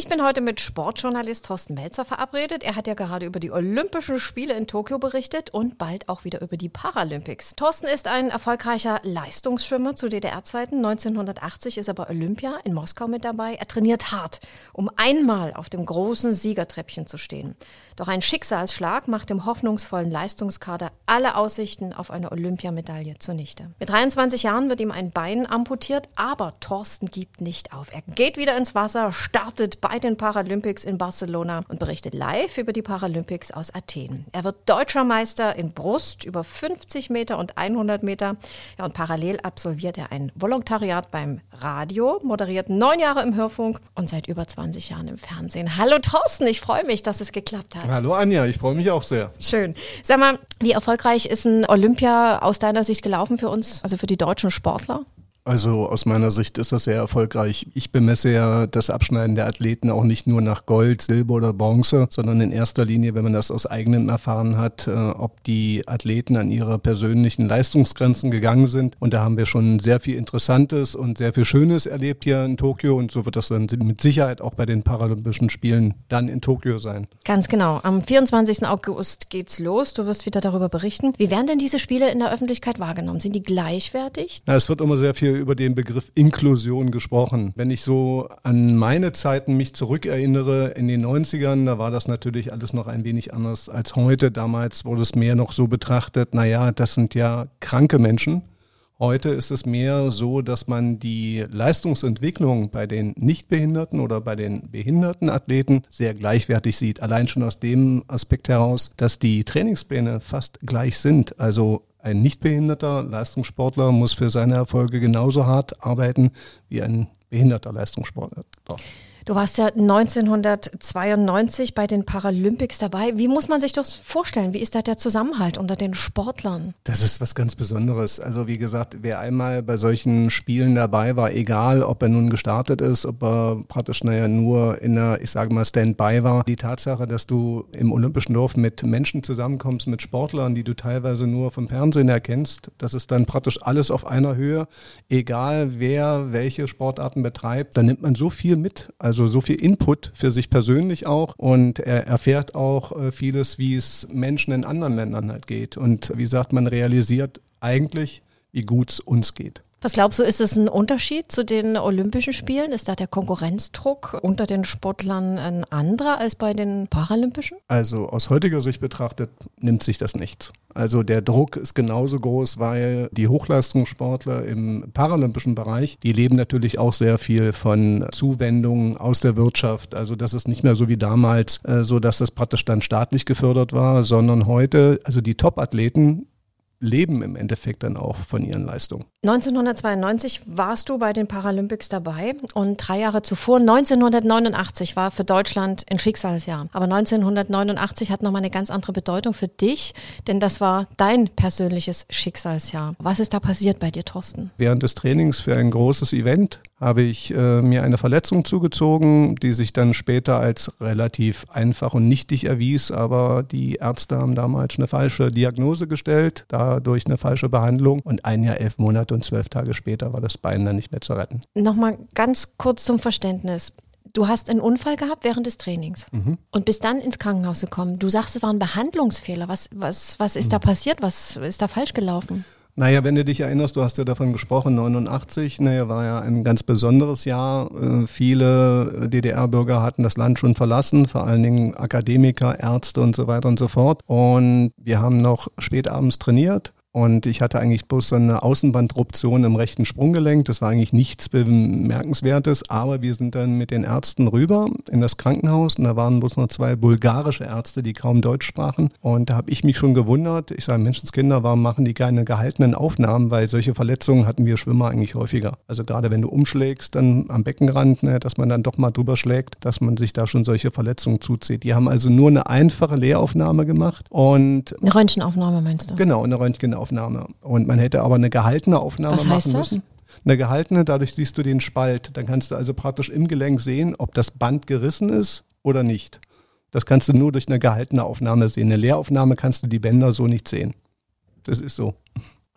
Ich bin heute mit Sportjournalist Thorsten Melzer verabredet. Er hat ja gerade über die Olympischen Spiele in Tokio berichtet und bald auch wieder über die Paralympics. Thorsten ist ein erfolgreicher Leistungsschwimmer zu DDR-Zeiten. 1980 ist er bei Olympia in Moskau mit dabei. Er trainiert hart, um einmal auf dem großen Siegertreppchen zu stehen. Doch ein Schicksalsschlag macht dem hoffnungsvollen Leistungskader alle Aussichten auf eine Olympiamedaille zunichte. Mit 23 Jahren wird ihm ein Bein amputiert, aber Thorsten gibt nicht auf. Er geht wieder ins Wasser, startet bei den Paralympics in Barcelona und berichtet live über die Paralympics aus Athen. Er wird deutscher Meister in Brust über 50 Meter und 100 Meter. Ja, und parallel absolviert er ein Volontariat beim Radio, moderiert neun Jahre im Hörfunk und seit über 20 Jahren im Fernsehen. Hallo Thorsten, ich freue mich, dass es geklappt hat. Hallo Anja, ich freue mich auch sehr. Schön. Sag mal, wie erfolgreich ist ein Olympia aus deiner Sicht gelaufen für uns, also für die deutschen Sportler? Also aus meiner Sicht ist das sehr erfolgreich. Ich bemesse ja das Abschneiden der Athleten auch nicht nur nach Gold, Silber oder Bronze, sondern in erster Linie, wenn man das aus eigenem erfahren hat, äh, ob die Athleten an ihre persönlichen Leistungsgrenzen gegangen sind. Und da haben wir schon sehr viel Interessantes und sehr viel Schönes erlebt hier in Tokio. Und so wird das dann mit Sicherheit auch bei den Paralympischen Spielen dann in Tokio sein. Ganz genau. Am 24. August geht's los. Du wirst wieder darüber berichten. Wie werden denn diese Spiele in der Öffentlichkeit wahrgenommen? Sind die gleichwertig? Na, es wird immer sehr viel über den Begriff Inklusion gesprochen. Wenn ich so an meine Zeiten mich zurückerinnere, in den 90ern, da war das natürlich alles noch ein wenig anders als heute. Damals wurde es mehr noch so betrachtet, naja, das sind ja kranke Menschen. Heute ist es mehr so, dass man die Leistungsentwicklung bei den Nichtbehinderten oder bei den behinderten Athleten sehr gleichwertig sieht. Allein schon aus dem Aspekt heraus, dass die Trainingspläne fast gleich sind. Also ein nichtbehinderter Leistungssportler muss für seine Erfolge genauso hart arbeiten wie ein behinderter Leistungssportler. Du warst ja 1992 bei den Paralympics dabei. Wie muss man sich das vorstellen? Wie ist da der Zusammenhalt unter den Sportlern? Das ist was ganz Besonderes. Also wie gesagt, wer einmal bei solchen Spielen dabei war, egal ob er nun gestartet ist, ob er praktisch naja nur in einer, ich sage mal, Standby war, die Tatsache, dass du im Olympischen Dorf mit Menschen zusammenkommst, mit Sportlern, die du teilweise nur vom Fernsehen erkennst, das ist dann praktisch alles auf einer Höhe, egal wer welche Sportarten betreibt, da nimmt man so viel mit. Also also so viel Input für sich persönlich auch und er erfährt auch äh, vieles, wie es Menschen in anderen Ländern halt geht. Und wie gesagt, man realisiert eigentlich, wie gut es uns geht. Was glaubst du, ist es ein Unterschied zu den Olympischen Spielen? Ist da der Konkurrenzdruck unter den Sportlern ein anderer als bei den Paralympischen? Also aus heutiger Sicht betrachtet nimmt sich das nichts. Also der Druck ist genauso groß, weil die Hochleistungssportler im paralympischen Bereich, die leben natürlich auch sehr viel von Zuwendungen aus der Wirtschaft. Also das ist nicht mehr so wie damals, äh, so dass das praktisch dann staatlich gefördert war, sondern heute, also die Top-Athleten leben im Endeffekt dann auch von ihren Leistungen. 1992 warst du bei den Paralympics dabei und drei Jahre zuvor, 1989, war für Deutschland ein Schicksalsjahr. Aber 1989 hat nochmal eine ganz andere Bedeutung für dich, denn das war dein persönliches Schicksalsjahr. Was ist da passiert bei dir, Thorsten? Während des Trainings für ein großes Event habe ich äh, mir eine Verletzung zugezogen, die sich dann später als relativ einfach und nichtig erwies, aber die Ärzte haben damals eine falsche Diagnose gestellt, dadurch eine falsche Behandlung und ein Jahr, elf Monate und zwölf Tage später war das Bein dann nicht mehr zu retten. Nochmal ganz kurz zum Verständnis. Du hast einen Unfall gehabt während des Trainings mhm. und bist dann ins Krankenhaus gekommen. Du sagst, es war ein Behandlungsfehler. Was, was, was ist mhm. da passiert? Was ist da falsch gelaufen? Naja, wenn du dich erinnerst, du hast ja davon gesprochen, 89, naja, war ja ein ganz besonderes Jahr. Äh, viele DDR-Bürger hatten das Land schon verlassen, vor allen Dingen Akademiker, Ärzte und so weiter und so fort. Und wir haben noch spätabends trainiert und ich hatte eigentlich bloß so eine Außenbandruption im rechten Sprunggelenk. Das war eigentlich nichts Bemerkenswertes. Aber wir sind dann mit den Ärzten rüber in das Krankenhaus. Und da waren bloß noch zwei bulgarische Ärzte, die kaum Deutsch sprachen. Und da habe ich mich schon gewundert. Ich sage, Menschenskinder, warum machen die keine gehaltenen Aufnahmen? Weil solche Verletzungen hatten wir Schwimmer eigentlich häufiger. Also gerade wenn du umschlägst, dann am Beckenrand, ne, dass man dann doch mal drüber schlägt, dass man sich da schon solche Verletzungen zuzieht. Die haben also nur eine einfache Lehraufnahme gemacht. Und eine Röntgenaufnahme meinst du? Genau, eine Röntgenaufnahme. Aufnahme. Und man hätte aber eine gehaltene Aufnahme Was machen müssen. Das? Eine gehaltene, dadurch siehst du den Spalt. Dann kannst du also praktisch im Gelenk sehen, ob das Band gerissen ist oder nicht. Das kannst du nur durch eine gehaltene Aufnahme sehen. Eine Leeraufnahme kannst du die Bänder so nicht sehen. das ist so.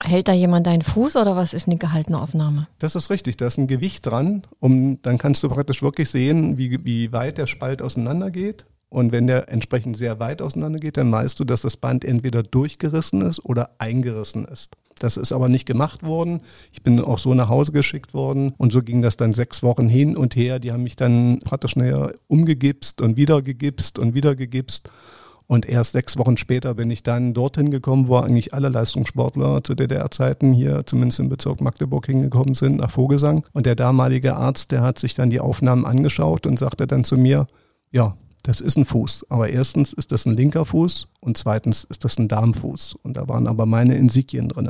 Hält da jemand deinen Fuß oder was ist eine gehaltene Aufnahme? Das ist richtig, da ist ein Gewicht dran, um dann kannst du praktisch wirklich sehen, wie, wie weit der Spalt auseinander geht. Und wenn der entsprechend sehr weit auseinander geht, dann weißt du, dass das Band entweder durchgerissen ist oder eingerissen ist. Das ist aber nicht gemacht worden. Ich bin auch so nach Hause geschickt worden und so ging das dann sechs Wochen hin und her. Die haben mich dann praktisch näher umgegipst und wieder gegipst und wieder gegipst. Und erst sechs Wochen später bin ich dann dorthin gekommen, wo eigentlich alle Leistungssportler zu DDR-Zeiten hier, zumindest im Bezirk Magdeburg, hingekommen sind, nach Vogelsang. Und der damalige Arzt, der hat sich dann die Aufnahmen angeschaut und sagte dann zu mir, ja, das ist ein Fuß. Aber erstens ist das ein linker Fuß und zweitens ist das ein Darmfuß. Und da waren aber meine Insigien drin.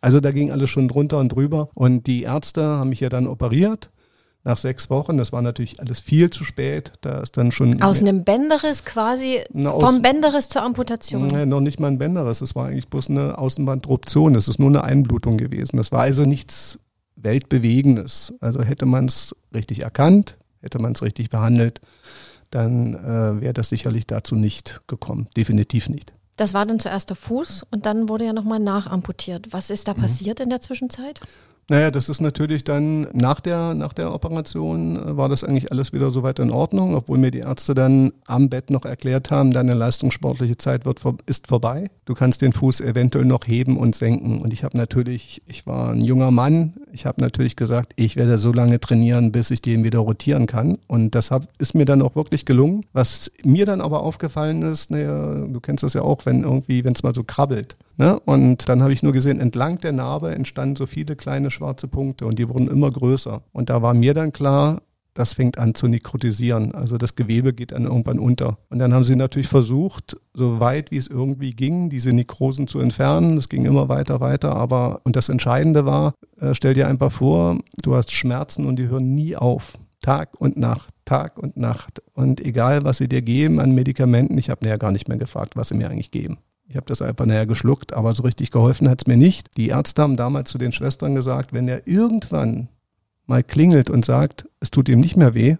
Also da ging alles schon drunter und drüber. Und die Ärzte haben mich ja dann operiert nach sechs Wochen. Das war natürlich alles viel zu spät. Da ist dann schon. Aus einem Bänderriss quasi, Na, aus, vom Bänderriss zur Amputation. Nee, noch nicht mal ein Bänderriss. Es war eigentlich bloß eine Außenbandruption. Das ist nur eine Einblutung gewesen. Das war also nichts Weltbewegendes. Also hätte man es richtig erkannt, hätte man es richtig behandelt, dann äh, wäre das sicherlich dazu nicht gekommen. Definitiv nicht. Das war dann zuerst der Fuß und dann wurde ja nochmal nachamputiert. Was ist da mhm. passiert in der Zwischenzeit? Naja, das ist natürlich dann nach der, nach der Operation äh, war das eigentlich alles wieder soweit in Ordnung, obwohl mir die Ärzte dann am Bett noch erklärt haben, deine leistungssportliche Zeit wird, ist vorbei. Du kannst den Fuß eventuell noch heben und senken. Und ich habe natürlich, ich war ein junger Mann, ich habe natürlich gesagt, ich werde so lange trainieren, bis ich den wieder rotieren kann. Und das hab, ist mir dann auch wirklich gelungen. Was mir dann aber aufgefallen ist, naja, du kennst das ja auch, wenn irgendwie, wenn es mal so krabbelt. Ne? Und dann habe ich nur gesehen, entlang der Narbe entstanden so viele kleine schwarze Punkte und die wurden immer größer. Und da war mir dann klar, das fängt an zu nekrotisieren. Also das Gewebe geht dann irgendwann unter. Und dann haben sie natürlich versucht, so weit wie es irgendwie ging, diese Nekrosen zu entfernen. Es ging immer weiter, weiter. Aber, und das Entscheidende war, äh, stell dir einfach vor, du hast Schmerzen und die hören nie auf. Tag und Nacht, Tag und Nacht. Und egal, was sie dir geben an Medikamenten, ich habe ja gar nicht mehr gefragt, was sie mir eigentlich geben. Ich habe das einfach näher geschluckt, aber so richtig geholfen hat es mir nicht. Die Ärzte haben damals zu den Schwestern gesagt, wenn er irgendwann mal klingelt und sagt, es tut ihm nicht mehr weh,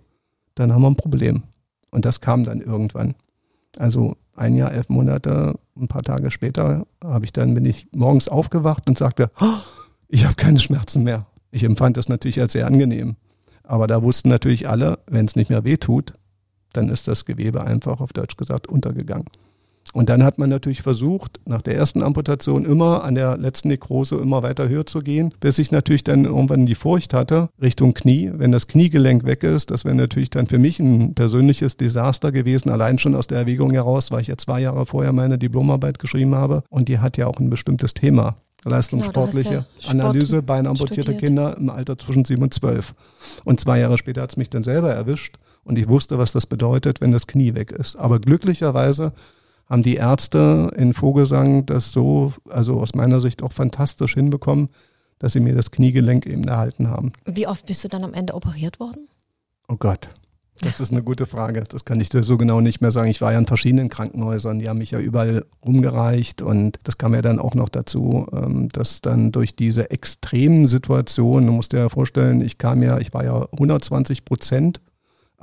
dann haben wir ein Problem. Und das kam dann irgendwann. Also ein Jahr, elf Monate, ein paar Tage später habe ich dann, bin ich morgens aufgewacht und sagte, oh, ich habe keine Schmerzen mehr. Ich empfand das natürlich als sehr angenehm. Aber da wussten natürlich alle, wenn es nicht mehr weh tut, dann ist das Gewebe einfach auf Deutsch gesagt untergegangen. Und dann hat man natürlich versucht, nach der ersten Amputation immer an der letzten Nekrose immer weiter höher zu gehen, bis ich natürlich dann irgendwann die Furcht hatte, Richtung Knie. Wenn das Kniegelenk weg ist, das wäre natürlich dann für mich ein persönliches Desaster gewesen, allein schon aus der Erwägung heraus, weil ich ja zwei Jahre vorher meine Diplomarbeit geschrieben habe. Und die hat ja auch ein bestimmtes Thema. Leistungssportliche genau, Analyse bei amputierte Kinder im Alter zwischen sieben und zwölf. Und zwei Jahre später hat es mich dann selber erwischt und ich wusste, was das bedeutet, wenn das Knie weg ist. Aber glücklicherweise haben die Ärzte in Vogelsang das so, also aus meiner Sicht auch fantastisch hinbekommen, dass sie mir das Kniegelenk eben erhalten haben. Wie oft bist du dann am Ende operiert worden? Oh Gott. Das ist eine gute Frage. Das kann ich dir so genau nicht mehr sagen. Ich war ja in verschiedenen Krankenhäusern, die haben mich ja überall rumgereicht und das kam ja dann auch noch dazu, ähm, dass dann durch diese extremen Situationen, du musst dir ja vorstellen, ich kam ja, ich war ja 120 Prozent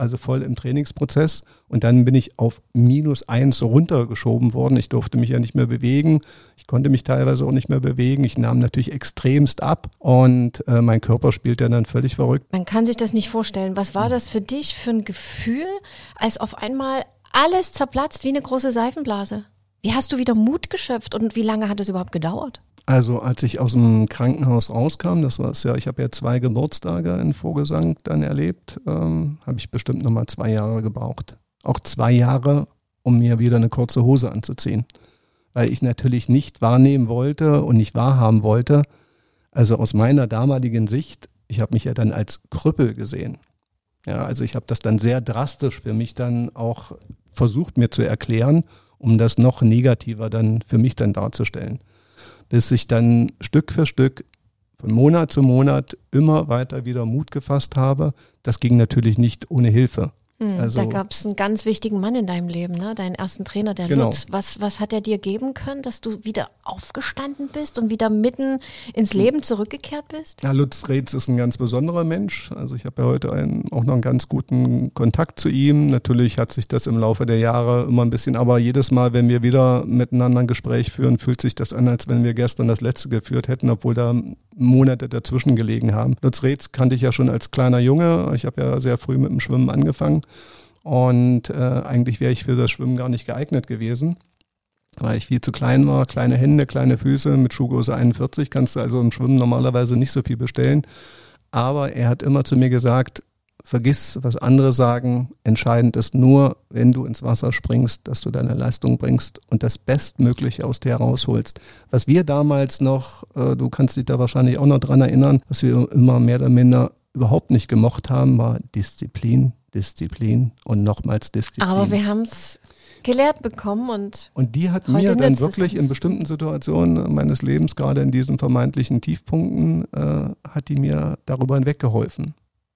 also voll im Trainingsprozess. Und dann bin ich auf minus eins runtergeschoben worden. Ich durfte mich ja nicht mehr bewegen. Ich konnte mich teilweise auch nicht mehr bewegen. Ich nahm natürlich extremst ab und äh, mein Körper spielte dann völlig verrückt. Man kann sich das nicht vorstellen. Was war das für dich für ein Gefühl, als auf einmal alles zerplatzt wie eine große Seifenblase? Wie hast du wieder Mut geschöpft und wie lange hat es überhaupt gedauert? Also als ich aus dem Krankenhaus rauskam, das war es ja, ich habe ja zwei Geburtstage in Vogelsang dann erlebt, ähm, habe ich bestimmt nochmal zwei Jahre gebraucht. Auch zwei Jahre, um mir wieder eine kurze Hose anzuziehen. Weil ich natürlich nicht wahrnehmen wollte und nicht wahrhaben wollte. Also aus meiner damaligen Sicht, ich habe mich ja dann als Krüppel gesehen. Ja, also ich habe das dann sehr drastisch für mich dann auch versucht mir zu erklären, um das noch negativer dann für mich dann darzustellen bis ich dann Stück für Stück von Monat zu Monat immer weiter wieder Mut gefasst habe. Das ging natürlich nicht ohne Hilfe. Hm, also, da gab es einen ganz wichtigen Mann in deinem Leben, ne? deinen ersten Trainer, der genau. Lutz. Was, was hat er dir geben können, dass du wieder aufgestanden bist und wieder mitten ins Leben zurückgekehrt bist? Ja, Lutz Reetz ist ein ganz besonderer Mensch. Also ich habe ja heute einen, auch noch einen ganz guten Kontakt zu ihm. Natürlich hat sich das im Laufe der Jahre immer ein bisschen, aber jedes Mal, wenn wir wieder miteinander ein Gespräch führen, fühlt sich das an, als wenn wir gestern das letzte geführt hätten, obwohl da Monate dazwischen gelegen haben. Lutz Reetz kannte ich ja schon als kleiner Junge. Ich habe ja sehr früh mit dem Schwimmen angefangen. Und äh, eigentlich wäre ich für das Schwimmen gar nicht geeignet gewesen, weil ich viel zu klein war. Kleine Hände, kleine Füße. Mit Schuhgröße 41 kannst du also im Schwimmen normalerweise nicht so viel bestellen. Aber er hat immer zu mir gesagt, vergiss, was andere sagen. Entscheidend ist nur, wenn du ins Wasser springst, dass du deine Leistung bringst und das Bestmögliche aus dir herausholst. Was wir damals noch, äh, du kannst dich da wahrscheinlich auch noch dran erinnern, dass wir immer mehr oder minder überhaupt nicht gemocht haben, war Disziplin, Disziplin und nochmals Disziplin. Aber wir haben es gelehrt bekommen und. Und die hat mir dann wirklich in bestimmten Situationen meines Lebens, gerade in diesen vermeintlichen Tiefpunkten, äh, hat die mir darüber hinweggeholfen.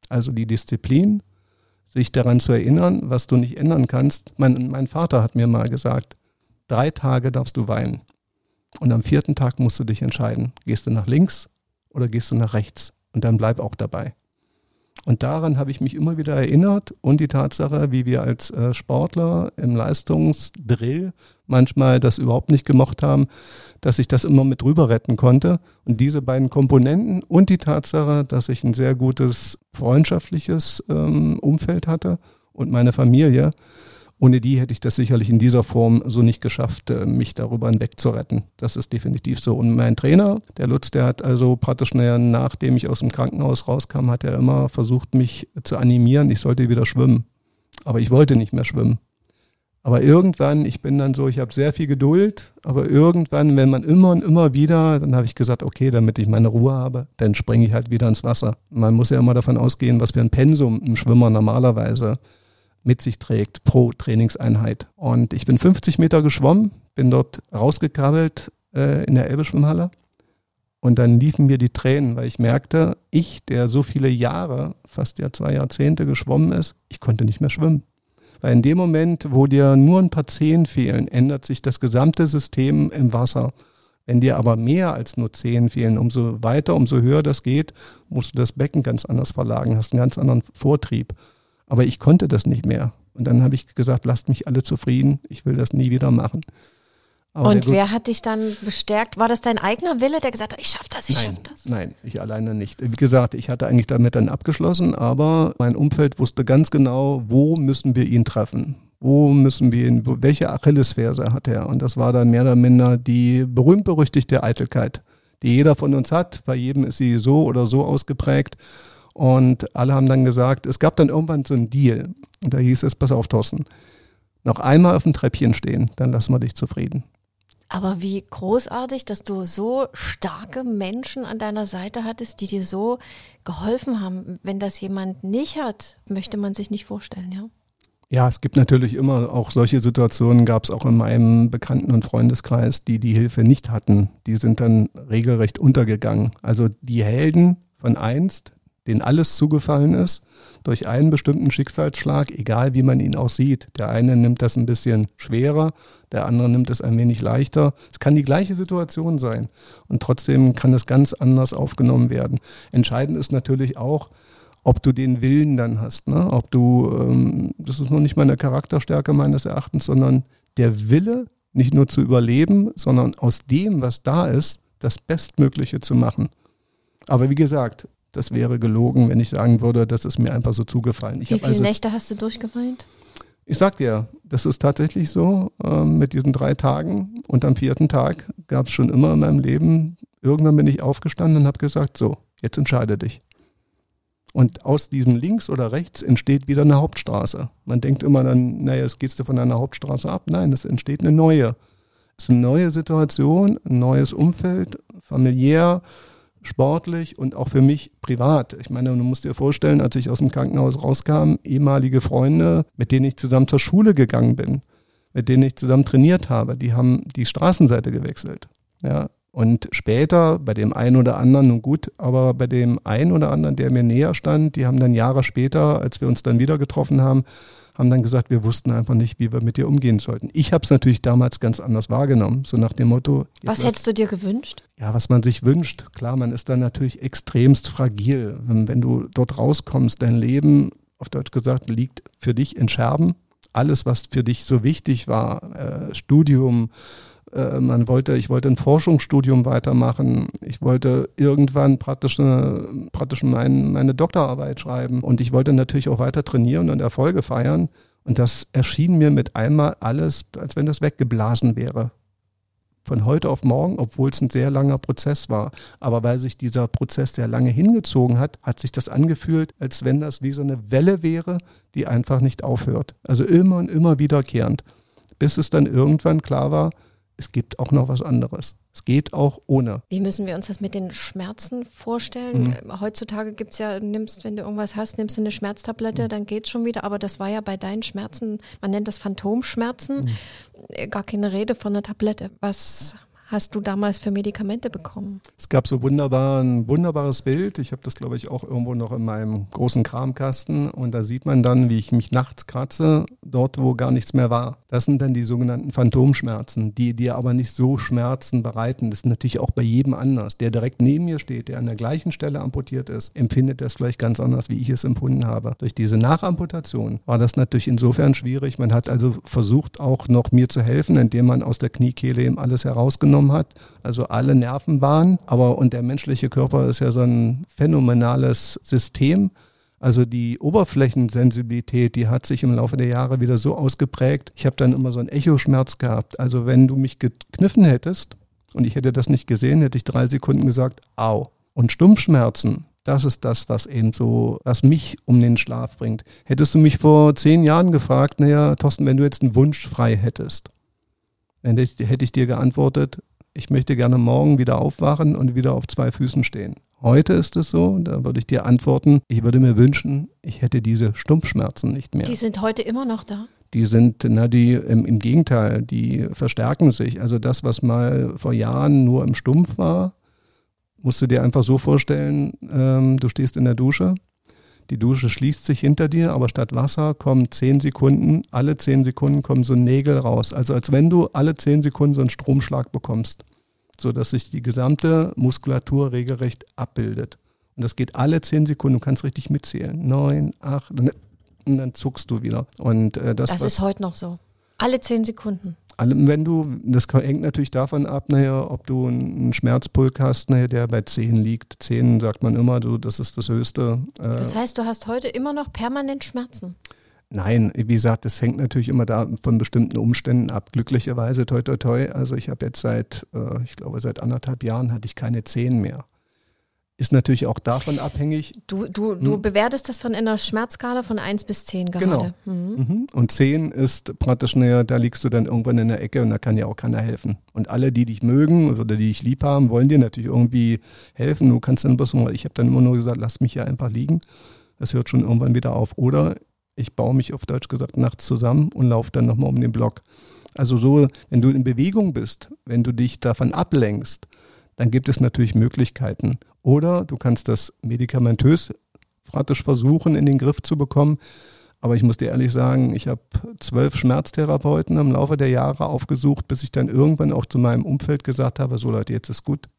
Also die Disziplin, sich daran zu erinnern, was du nicht ändern kannst. Mein, mein Vater hat mir mal gesagt, drei Tage darfst du weinen. Und am vierten Tag musst du dich entscheiden. Gehst du nach links oder gehst du nach rechts? Und dann bleib auch dabei. Und daran habe ich mich immer wieder erinnert und die Tatsache, wie wir als äh, Sportler im Leistungsdrill manchmal das überhaupt nicht gemocht haben, dass ich das immer mit rüber retten konnte. Und diese beiden Komponenten und die Tatsache, dass ich ein sehr gutes freundschaftliches ähm, Umfeld hatte und meine Familie, ohne die hätte ich das sicherlich in dieser Form so nicht geschafft, äh, mich darüber hinwegzuretten. Das ist definitiv so. Und mein Trainer, der Lutz, der hat also praktisch, nachdem ich aus dem Krankenhaus rauskam, hat er immer versucht, mich zu animieren, ich sollte wieder schwimmen. Aber ich wollte nicht mehr schwimmen. Aber irgendwann, ich bin dann so, ich habe sehr viel Geduld, aber irgendwann, wenn man immer und immer wieder, dann habe ich gesagt, okay, damit ich meine Ruhe habe, dann springe ich halt wieder ins Wasser. Man muss ja immer davon ausgehen, was für ein Pensum ein Schwimmer normalerweise mit sich trägt pro Trainingseinheit. Und ich bin 50 Meter geschwommen, bin dort rausgekrabbelt äh, in der Elbe-Schwimmhalle. Und dann liefen mir die Tränen, weil ich merkte, ich, der so viele Jahre, fast ja zwei Jahrzehnte geschwommen ist, ich konnte nicht mehr schwimmen. Weil in dem Moment, wo dir nur ein paar Zehen fehlen, ändert sich das gesamte System im Wasser. Wenn dir aber mehr als nur Zehen fehlen, umso weiter, umso höher das geht, musst du das Becken ganz anders verlagern, hast einen ganz anderen Vortrieb. Aber ich konnte das nicht mehr. Und dann habe ich gesagt, lasst mich alle zufrieden, ich will das nie wieder machen. Aber und wer hat dich dann bestärkt? War das dein eigener Wille, der gesagt hat, ich schaffe das, ich schaffe das? Nein, ich alleine nicht. Wie gesagt, ich hatte eigentlich damit dann abgeschlossen, aber mein Umfeld wusste ganz genau, wo müssen wir ihn treffen? Wo müssen wir ihn, welche Achillesferse hat er? Und das war dann mehr oder minder die berühmt-berüchtigte Eitelkeit, die jeder von uns hat. Bei jedem ist sie so oder so ausgeprägt. Und alle haben dann gesagt, es gab dann irgendwann so einen Deal. Und da hieß es, pass auf, Thorsten, noch einmal auf dem Treppchen stehen, dann lassen wir dich zufrieden. Aber wie großartig, dass du so starke Menschen an deiner Seite hattest, die dir so geholfen haben. Wenn das jemand nicht hat, möchte man sich nicht vorstellen, ja? Ja, es gibt natürlich immer auch solche Situationen, gab es auch in meinem Bekannten- und Freundeskreis, die die Hilfe nicht hatten. Die sind dann regelrecht untergegangen. Also die Helden von einst, denen alles zugefallen ist, durch einen bestimmten Schicksalsschlag, egal wie man ihn auch sieht. Der eine nimmt das ein bisschen schwerer, der andere nimmt es ein wenig leichter. Es kann die gleiche Situation sein und trotzdem kann es ganz anders aufgenommen werden. Entscheidend ist natürlich auch, ob du den Willen dann hast, ne? ob du, ähm, das ist noch nicht mal eine Charakterstärke meines Erachtens, sondern der Wille, nicht nur zu überleben, sondern aus dem, was da ist, das Bestmögliche zu machen. Aber wie gesagt, das wäre gelogen, wenn ich sagen würde, das ist mir einfach so zugefallen. Ich Wie viele also, Nächte hast du durchgeweint? Ich sag dir, das ist tatsächlich so äh, mit diesen drei Tagen. Und am vierten Tag gab es schon immer in meinem Leben, irgendwann bin ich aufgestanden und habe gesagt, so, jetzt entscheide dich. Und aus diesem links oder rechts entsteht wieder eine Hauptstraße. Man denkt immer dann, naja, es geht von einer Hauptstraße ab. Nein, es entsteht eine neue. Es ist eine neue Situation, ein neues Umfeld, familiär, sportlich und auch für mich privat. Ich meine, du musst dir vorstellen, als ich aus dem Krankenhaus rauskam, ehemalige Freunde, mit denen ich zusammen zur Schule gegangen bin, mit denen ich zusammen trainiert habe, die haben die Straßenseite gewechselt. Ja, Und später bei dem einen oder anderen, nun gut, aber bei dem einen oder anderen, der mir näher stand, die haben dann Jahre später, als wir uns dann wieder getroffen haben, haben dann gesagt, wir wussten einfach nicht, wie wir mit dir umgehen sollten. Ich habe es natürlich damals ganz anders wahrgenommen, so nach dem Motto. Was hättest du dir gewünscht? Ja, was man sich wünscht. Klar, man ist dann natürlich extremst fragil. Wenn, du dort rauskommst, dein Leben, auf Deutsch gesagt, liegt für dich in Scherben. Alles, was für dich so wichtig war, äh, Studium, äh, man wollte, ich wollte ein Forschungsstudium weitermachen. Ich wollte irgendwann praktisch, eine, praktisch mein, meine Doktorarbeit schreiben. Und ich wollte natürlich auch weiter trainieren und Erfolge feiern. Und das erschien mir mit einmal alles, als wenn das weggeblasen wäre. Von heute auf morgen, obwohl es ein sehr langer Prozess war. Aber weil sich dieser Prozess sehr lange hingezogen hat, hat sich das angefühlt, als wenn das wie so eine Welle wäre, die einfach nicht aufhört. Also immer und immer wiederkehrend. Bis es dann irgendwann klar war, es gibt auch noch was anderes. Es geht auch ohne. Wie müssen wir uns das mit den Schmerzen vorstellen? Mhm. Heutzutage gibt es ja, nimmst, wenn du irgendwas hast, nimmst du eine Schmerztablette, mhm. dann geht es schon wieder. Aber das war ja bei deinen Schmerzen, man nennt das Phantomschmerzen, mhm. gar keine Rede von einer Tablette. Was hast du damals für Medikamente bekommen? Es gab so wunderbar, ein wunderbares Bild. Ich habe das, glaube ich, auch irgendwo noch in meinem großen Kramkasten. Und da sieht man dann, wie ich mich nachts kratze, dort, wo gar nichts mehr war. Das sind dann die sogenannten Phantomschmerzen, die dir aber nicht so Schmerzen bereiten. Das ist natürlich auch bei jedem anders. Der direkt neben mir steht, der an der gleichen Stelle amputiert ist, empfindet das vielleicht ganz anders, wie ich es empfunden habe. Durch diese Nachamputation war das natürlich insofern schwierig. Man hat also versucht, auch noch mir zu helfen, indem man aus der Kniekehle eben alles herausgenommen genommen hat, also alle Nerven waren. Aber und der menschliche Körper ist ja so ein phänomenales System. Also die Oberflächensensibilität, die hat sich im Laufe der Jahre wieder so ausgeprägt. Ich habe dann immer so einen Echoschmerz gehabt. Also wenn du mich gekniffen hättest und ich hätte das nicht gesehen, hätte ich drei Sekunden gesagt, au. Und Stumpfschmerzen, das ist das, was eben so, was mich um den Schlaf bringt. Hättest du mich vor zehn Jahren gefragt, naja, Thorsten, wenn du jetzt einen Wunsch frei hättest, dann hätte ich dir geantwortet, ich möchte gerne morgen wieder aufwachen und wieder auf zwei Füßen stehen. Heute ist es so, da würde ich dir antworten, ich würde mir wünschen, ich hätte diese Stumpfschmerzen nicht mehr. Die sind heute immer noch da? Die sind, na, die im, im Gegenteil, die verstärken sich. Also das, was mal vor Jahren nur im Stumpf war, musst du dir einfach so vorstellen, ähm, du stehst in der Dusche, die Dusche schließt sich hinter dir, aber statt Wasser kommen zehn Sekunden, alle zehn Sekunden kommen so Nägel raus. Also als wenn du alle zehn Sekunden so einen Stromschlag bekommst, sodass sich die gesamte Muskulatur regelrecht abbildet. Und das geht alle zehn Sekunden, du kannst richtig mitzählen. Neun, acht, und dann zuckst du wieder. Und äh, das, das ist heute noch so. Alle zehn Sekunden wenn du, das hängt natürlich davon ab, naja, ob du einen Schmerzpulk hast, naja, der bei 10 liegt. 10 sagt man immer, du, das ist das Höchste. Äh. Das heißt, du hast heute immer noch permanent Schmerzen? Nein, wie gesagt, das hängt natürlich immer da von bestimmten Umständen ab. Glücklicherweise, toi, toi, toi. Also ich habe jetzt seit, äh, ich glaube, seit anderthalb Jahren hatte ich keine 10 mehr ist natürlich auch davon abhängig. Du, du, du hm. bewertest das von einer Schmerzskala von 1 bis 10 gerade. Genau. Mhm. Mhm. Und 10 ist praktisch, naja, da liegst du dann irgendwann in der Ecke und da kann dir auch keiner helfen. Und alle, die dich mögen oder die dich lieb haben, wollen dir natürlich irgendwie helfen. Du kannst dann bloß ich habe dann immer nur gesagt, lass mich hier einfach liegen. Das hört schon irgendwann wieder auf. Oder ich baue mich auf Deutsch gesagt nachts zusammen und laufe dann nochmal um den Block. Also so, wenn du in Bewegung bist, wenn du dich davon ablenkst, dann gibt es natürlich Möglichkeiten. Oder du kannst das medikamentös praktisch versuchen, in den Griff zu bekommen. Aber ich muss dir ehrlich sagen, ich habe zwölf Schmerztherapeuten im Laufe der Jahre aufgesucht, bis ich dann irgendwann auch zu meinem Umfeld gesagt habe, so Leute, jetzt ist gut.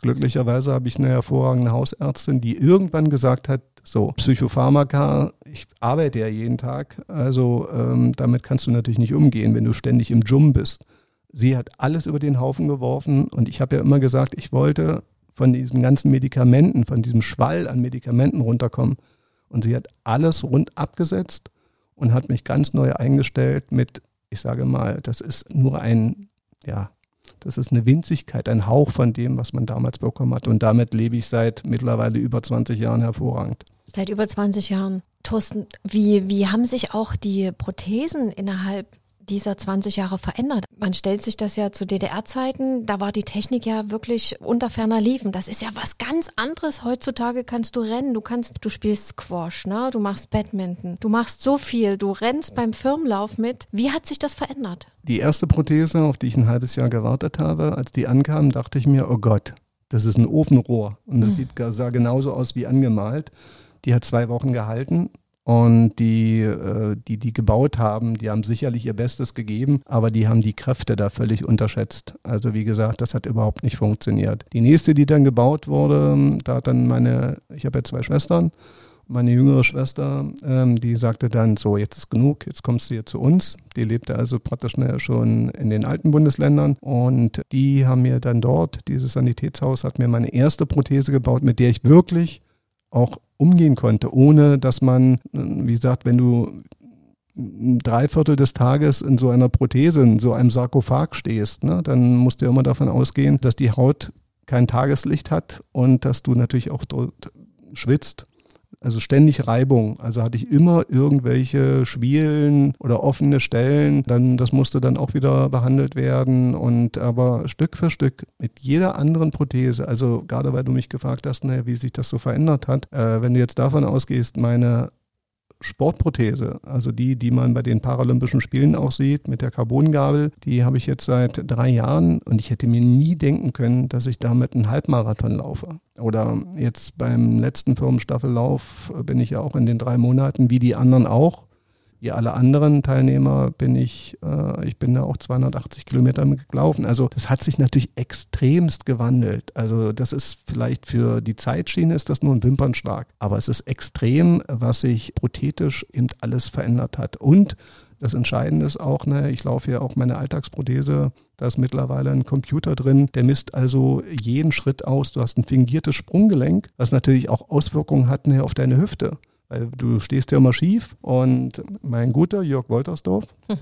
Glücklicherweise habe ich eine hervorragende Hausärztin, die irgendwann gesagt hat, so, Psychopharmaka, ich arbeite ja jeden Tag, also ähm, damit kannst du natürlich nicht umgehen, wenn du ständig im Dschum bist. Sie hat alles über den Haufen geworfen und ich habe ja immer gesagt, ich wollte von diesen ganzen Medikamenten, von diesem Schwall an Medikamenten runterkommen. Und sie hat alles rund abgesetzt und hat mich ganz neu eingestellt mit, ich sage mal, das ist nur ein, ja, das ist eine Winzigkeit, ein Hauch von dem, was man damals bekommen hat. Und damit lebe ich seit mittlerweile über 20 Jahren hervorragend. Seit über 20 Jahren. Thorsten, wie, wie haben sich auch die Prothesen innerhalb dieser 20 Jahre verändert? Man stellt sich das ja zu DDR-Zeiten, da war die Technik ja wirklich unter ferner Liefen. Das ist ja was ganz anderes. Heutzutage kannst du rennen, du kannst, du spielst Squash, ne? du machst Badminton, du machst so viel, du rennst beim Firmenlauf mit. Wie hat sich das verändert? Die erste Prothese, auf die ich ein halbes Jahr gewartet habe, als die ankam, dachte ich mir, oh Gott, das ist ein Ofenrohr und das mhm. sieht, sah genauso aus wie angemalt. Die hat zwei Wochen gehalten und die, äh, die die gebaut haben, die haben sicherlich ihr Bestes gegeben, aber die haben die Kräfte da völlig unterschätzt. Also wie gesagt, das hat überhaupt nicht funktioniert. Die nächste, die dann gebaut wurde, da hat dann meine, ich habe ja zwei Schwestern, meine jüngere Schwester, ähm, die sagte dann, so, jetzt ist genug, jetzt kommst du hier zu uns. Die lebte also praktisch schon in den alten Bundesländern und die haben mir dann dort, dieses Sanitätshaus hat mir meine erste Prothese gebaut, mit der ich wirklich auch umgehen konnte, ohne dass man, wie gesagt, wenn du drei Viertel des Tages in so einer Prothese, in so einem Sarkophag stehst, ne, dann musst du immer davon ausgehen, dass die Haut kein Tageslicht hat und dass du natürlich auch dort schwitzt also ständig Reibung. Also hatte ich immer irgendwelche Schwielen oder offene Stellen. Dann, das musste dann auch wieder behandelt werden. Und aber Stück für Stück mit jeder anderen Prothese, also gerade weil du mich gefragt hast, naja, wie sich das so verändert hat, äh, wenn du jetzt davon ausgehst, meine Sportprothese, also die, die man bei den Paralympischen Spielen auch sieht, mit der Carbongabel, die habe ich jetzt seit drei Jahren und ich hätte mir nie denken können, dass ich damit einen Halbmarathon laufe. Oder jetzt beim letzten Firmenstaffellauf bin ich ja auch in den drei Monaten, wie die anderen auch, wie alle anderen Teilnehmer bin ich, äh, ich bin da auch 280 Kilometer gelaufen. Also das hat sich natürlich extremst gewandelt. Also das ist vielleicht für die Zeitschiene ist das nur ein Wimpernschlag. Aber es ist extrem, was sich prothetisch eben alles verändert hat. Und das Entscheidende ist auch, ne, ich laufe ja auch meine Alltagsprothese, da ist mittlerweile ein Computer drin, der misst also jeden Schritt aus. Du hast ein fingiertes Sprunggelenk, was natürlich auch Auswirkungen hat ne, auf deine Hüfte. Weil du stehst ja immer schief und mein guter Jörg Woltersdorf.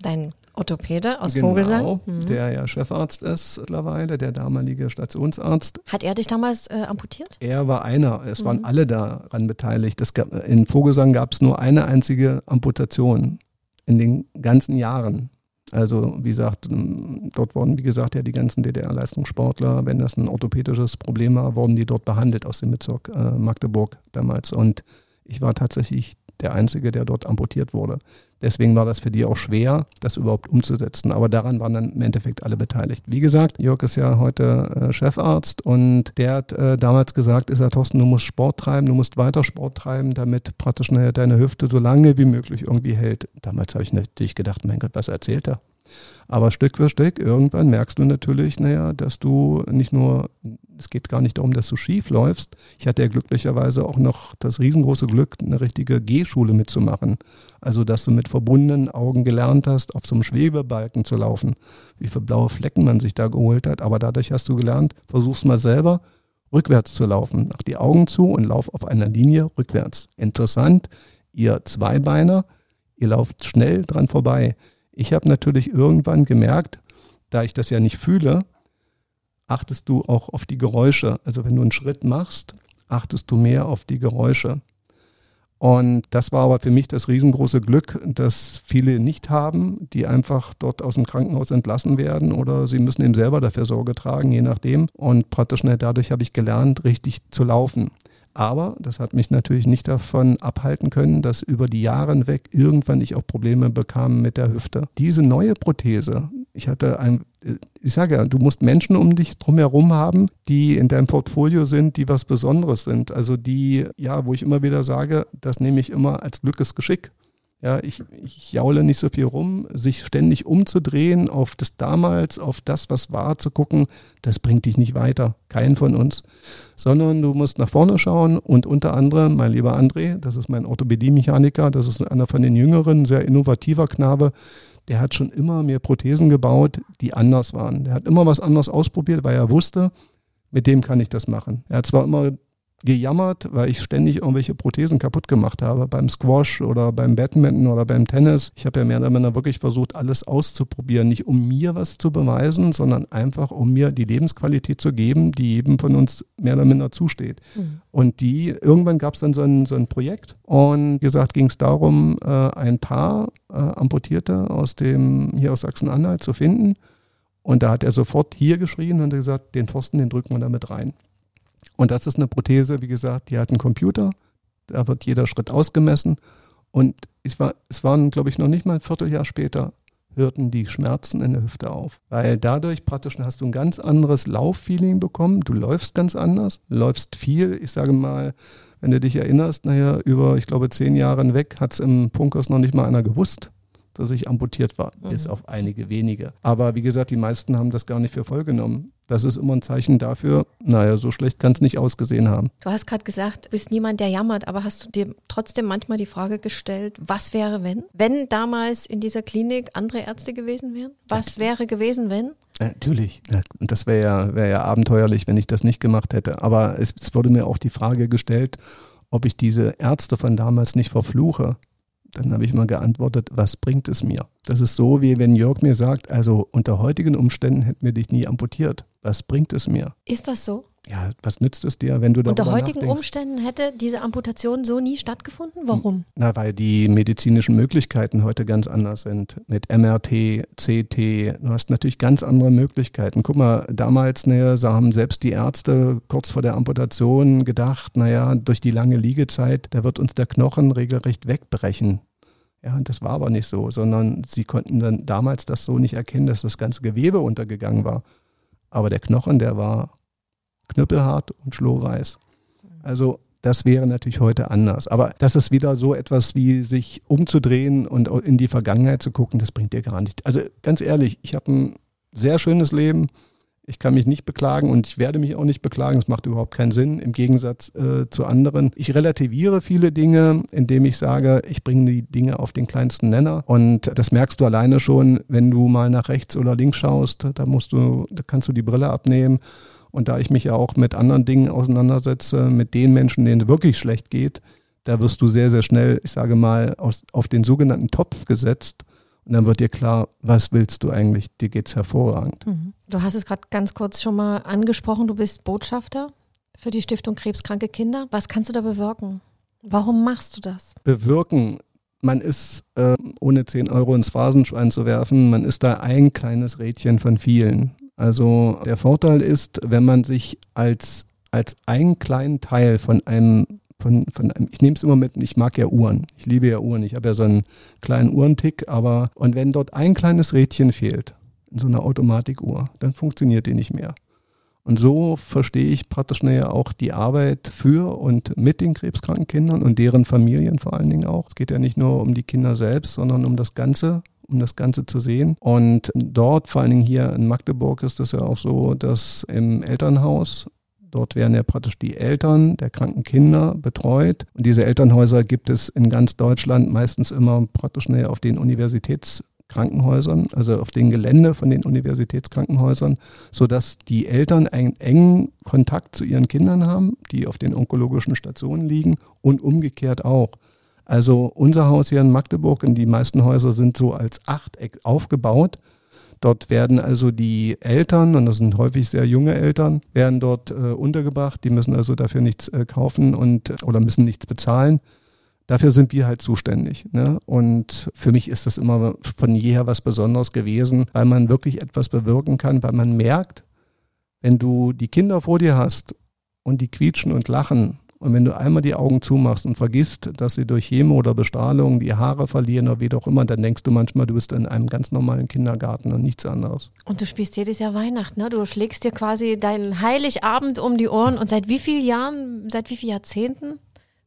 Dein Orthopäde aus genau, Vogelsang. Mhm. Der ja Chefarzt ist mittlerweile, der damalige Stationsarzt. Hat er dich damals äh, amputiert? Er war einer. Es mhm. waren alle daran beteiligt. Gab, in Vogelsang gab es nur eine einzige Amputation in den ganzen Jahren. Also wie gesagt, dort wurden, wie gesagt, ja die ganzen DDR-Leistungssportler, wenn das ein orthopädisches Problem war, wurden die dort behandelt aus dem Bezirk äh, Magdeburg damals. Und ich war tatsächlich der Einzige, der dort amputiert wurde. Deswegen war das für die auch schwer, das überhaupt umzusetzen. Aber daran waren dann im Endeffekt alle beteiligt. Wie gesagt, Jörg ist ja heute äh, Chefarzt und der hat äh, damals gesagt, ist er Thorsten, du musst Sport treiben, du musst weiter Sport treiben, damit praktisch deine Hüfte so lange wie möglich irgendwie hält. Damals habe ich natürlich gedacht, mein Gott, was erzählt er? Aber Stück für Stück, irgendwann merkst du natürlich, naja, dass du nicht nur, es geht gar nicht darum, dass du schief läufst. Ich hatte ja glücklicherweise auch noch das riesengroße Glück, eine richtige G-Schule mitzumachen. Also, dass du mit verbundenen Augen gelernt hast, auf so einem Schwebebalken zu laufen. Wie viele blaue Flecken man sich da geholt hat. Aber dadurch hast du gelernt, versuch's mal selber rückwärts zu laufen. Mach die Augen zu und lauf auf einer Linie rückwärts. Interessant, ihr Zweibeiner, ihr lauft schnell dran vorbei. Ich habe natürlich irgendwann gemerkt, da ich das ja nicht fühle, achtest du auch auf die Geräusche. Also wenn du einen Schritt machst, achtest du mehr auf die Geräusche. Und das war aber für mich das riesengroße Glück, dass viele nicht haben, die einfach dort aus dem Krankenhaus entlassen werden oder sie müssen eben selber dafür Sorge tragen, je nachdem. Und praktisch dadurch habe ich gelernt, richtig zu laufen. Aber das hat mich natürlich nicht davon abhalten können, dass über die Jahre hinweg irgendwann ich auch Probleme bekam mit der Hüfte. Diese neue Prothese, ich hatte ein, ich sage ja, du musst Menschen um dich drumherum haben, die in deinem Portfolio sind, die was Besonderes sind. Also die, ja, wo ich immer wieder sage, das nehme ich immer als Glückesgeschick. Ja, ich, ich jaule nicht so viel rum, sich ständig umzudrehen auf das damals, auf das, was war, zu gucken, das bringt dich nicht weiter. Keinen von uns. Sondern du musst nach vorne schauen und unter anderem, mein lieber André, das ist mein Orthopädie-Mechaniker, das ist einer von den Jüngeren, sehr innovativer Knabe, der hat schon immer mir Prothesen gebaut, die anders waren. Der hat immer was anderes ausprobiert, weil er wusste, mit dem kann ich das machen. Er hat zwar immer gejammert, weil ich ständig irgendwelche Prothesen kaputt gemacht habe beim Squash oder beim Badminton oder beim Tennis. Ich habe ja mehr oder weniger wirklich versucht, alles auszuprobieren, nicht um mir was zu beweisen, sondern einfach um mir die Lebensqualität zu geben, die jedem von uns mehr oder minder zusteht. Mhm. Und die, irgendwann gab es dann so ein, so ein Projekt und gesagt ging es darum, äh, ein paar äh, Amputierte aus dem, hier aus Sachsen-Anhalt zu finden. Und da hat er sofort hier geschrien und gesagt, den Pfosten, den drücken wir damit rein. Und das ist eine Prothese, wie gesagt, die hat einen Computer, da wird jeder Schritt ausgemessen. Und es, war, es waren, glaube ich, noch nicht mal ein Vierteljahr später, hörten die Schmerzen in der Hüfte auf. Weil dadurch praktisch hast du ein ganz anderes Lauffeeling bekommen. Du läufst ganz anders, läufst viel. Ich sage mal, wenn du dich erinnerst, naja, über, ich glaube, zehn Jahre hinweg hat es im Punkers noch nicht mal einer gewusst dass ich amputiert war, mhm. bis auf einige wenige. Aber wie gesagt, die meisten haben das gar nicht für voll genommen. Das ist immer ein Zeichen dafür, naja, so schlecht kann es nicht ausgesehen haben. Du hast gerade gesagt, du bist niemand, der jammert, aber hast du dir trotzdem manchmal die Frage gestellt, was wäre, wenn? Wenn damals in dieser Klinik andere Ärzte gewesen wären? Was wäre gewesen, wenn? Natürlich. Das wäre ja, wär ja abenteuerlich, wenn ich das nicht gemacht hätte. Aber es, es wurde mir auch die Frage gestellt, ob ich diese Ärzte von damals nicht verfluche. Dann habe ich mal geantwortet, was bringt es mir? Das ist so, wie wenn Jörg mir sagt, also unter heutigen Umständen hätten wir dich nie amputiert. Was bringt es mir? Ist das so? Ja, was nützt es dir, wenn du da Unter heutigen nachdenkst? Umständen hätte diese Amputation so nie stattgefunden? Warum? Na, weil die medizinischen Möglichkeiten heute ganz anders sind. Mit MRT, CT, du hast natürlich ganz andere Möglichkeiten. Guck mal, damals ne, haben selbst die Ärzte kurz vor der Amputation gedacht, naja, durch die lange Liegezeit, da wird uns der Knochen regelrecht wegbrechen. Ja, und das war aber nicht so, sondern sie konnten dann damals das so nicht erkennen, dass das ganze Gewebe untergegangen war. Aber der Knochen, der war knüppelhart und schlohweiß. Also das wäre natürlich heute anders. Aber das ist wieder so etwas wie sich umzudrehen und in die Vergangenheit zu gucken, das bringt dir gar nicht. Also ganz ehrlich, ich habe ein sehr schönes Leben. Ich kann mich nicht beklagen und ich werde mich auch nicht beklagen. Es macht überhaupt keinen Sinn im Gegensatz äh, zu anderen. Ich relativiere viele Dinge, indem ich sage, ich bringe die Dinge auf den kleinsten Nenner. Und das merkst du alleine schon, wenn du mal nach rechts oder links schaust. Da musst du, da kannst du die Brille abnehmen und da ich mich ja auch mit anderen Dingen auseinandersetze, mit den Menschen, denen es wirklich schlecht geht, da wirst du sehr, sehr schnell, ich sage mal, aus, auf den sogenannten Topf gesetzt. Und dann wird dir klar, was willst du eigentlich? Dir geht es hervorragend. Mhm. Du hast es gerade ganz kurz schon mal angesprochen, du bist Botschafter für die Stiftung Krebskranke Kinder. Was kannst du da bewirken? Warum machst du das? Bewirken. Man ist, äh, ohne 10 Euro ins Phasenschwein zu werfen, man ist da ein kleines Rädchen von vielen. Also der Vorteil ist, wenn man sich als, als einen kleinen Teil von einem, von, von einem, ich nehme es immer mit, ich mag ja Uhren, ich liebe ja Uhren, ich habe ja so einen kleinen Uhrentick, aber und wenn dort ein kleines Rädchen fehlt, in so einer Automatikuhr, dann funktioniert die nicht mehr. Und so verstehe ich praktisch näher auch die Arbeit für und mit den krebskranken Kindern und deren Familien vor allen Dingen auch. Es geht ja nicht nur um die Kinder selbst, sondern um das Ganze um das Ganze zu sehen. Und dort, vor allen Dingen hier in Magdeburg, ist es ja auch so, dass im Elternhaus Dort werden ja praktisch die Eltern der kranken Kinder betreut. Und diese Elternhäuser gibt es in ganz Deutschland meistens immer praktisch näher auf den Universitätskrankenhäusern, also auf den Gelände von den Universitätskrankenhäusern, sodass die Eltern einen engen Kontakt zu ihren Kindern haben, die auf den onkologischen Stationen liegen und umgekehrt auch. Also unser Haus hier in Magdeburg und die meisten Häuser sind so als Achteck aufgebaut. Dort werden also die Eltern, und das sind häufig sehr junge Eltern, werden dort äh, untergebracht. Die müssen also dafür nichts äh, kaufen und oder müssen nichts bezahlen. Dafür sind wir halt zuständig. Ne? Und für mich ist das immer von jeher was Besonderes gewesen, weil man wirklich etwas bewirken kann, weil man merkt, wenn du die Kinder vor dir hast und die quietschen und lachen und wenn du einmal die Augen zumachst und vergisst, dass sie durch Chemo oder Bestrahlung die Haare verlieren oder wie auch immer, dann denkst du manchmal, du bist in einem ganz normalen Kindergarten und nichts anderes. Und du spielst jedes Jahr Weihnachten, ne? Du schlägst dir quasi deinen Heiligabend um die Ohren und seit wie vielen Jahren, seit wie vielen Jahrzehnten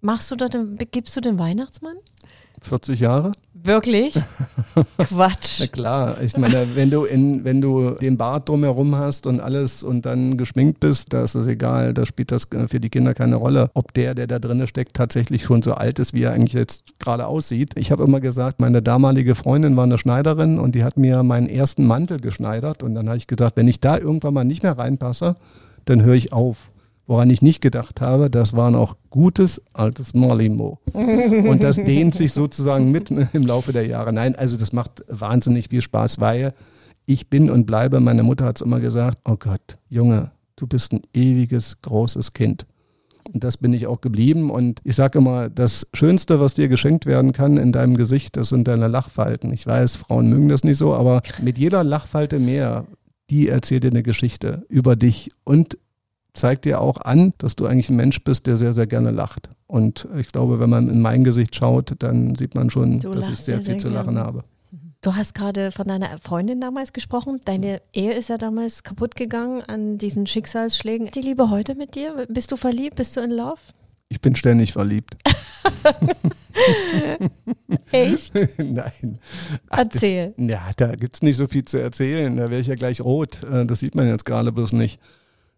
machst du da, gibst du den Weihnachtsmann? 40 Jahre. Wirklich? Quatsch. Na klar, ich meine, wenn du in, wenn du den Bart drumherum hast und alles und dann geschminkt bist, da ist das egal, da spielt das für die Kinder keine Rolle, ob der, der da drinne steckt, tatsächlich schon so alt ist, wie er eigentlich jetzt gerade aussieht. Ich habe immer gesagt, meine damalige Freundin war eine Schneiderin und die hat mir meinen ersten Mantel geschneidert und dann habe ich gesagt, wenn ich da irgendwann mal nicht mehr reinpasse, dann höre ich auf Woran ich nicht gedacht habe, das war noch gutes altes Molimo. Und das dehnt sich sozusagen mit im Laufe der Jahre. Nein, also das macht wahnsinnig viel Spaß, weil ich bin und bleibe, meine Mutter hat es immer gesagt, oh Gott, Junge, du bist ein ewiges, großes Kind. Und das bin ich auch geblieben. Und ich sage immer, das Schönste, was dir geschenkt werden kann in deinem Gesicht, das sind deine Lachfalten. Ich weiß, Frauen mögen das nicht so, aber mit jeder Lachfalte mehr, die erzählt dir eine Geschichte über dich und zeigt dir auch an, dass du eigentlich ein Mensch bist, der sehr, sehr gerne lacht. Und ich glaube, wenn man in mein Gesicht schaut, dann sieht man schon, du dass ich sehr, sehr viel zu lachen habe. Du hast gerade von deiner Freundin damals gesprochen. Deine Ehe ist ja damals kaputt gegangen an diesen Schicksalsschlägen. Die Liebe heute mit dir? Bist du verliebt? Bist du in Love? Ich bin ständig verliebt. Echt? Nein. Erzähl. Das, ja, da gibt es nicht so viel zu erzählen. Da wäre ich ja gleich rot. Äh, das sieht man jetzt gerade bloß nicht.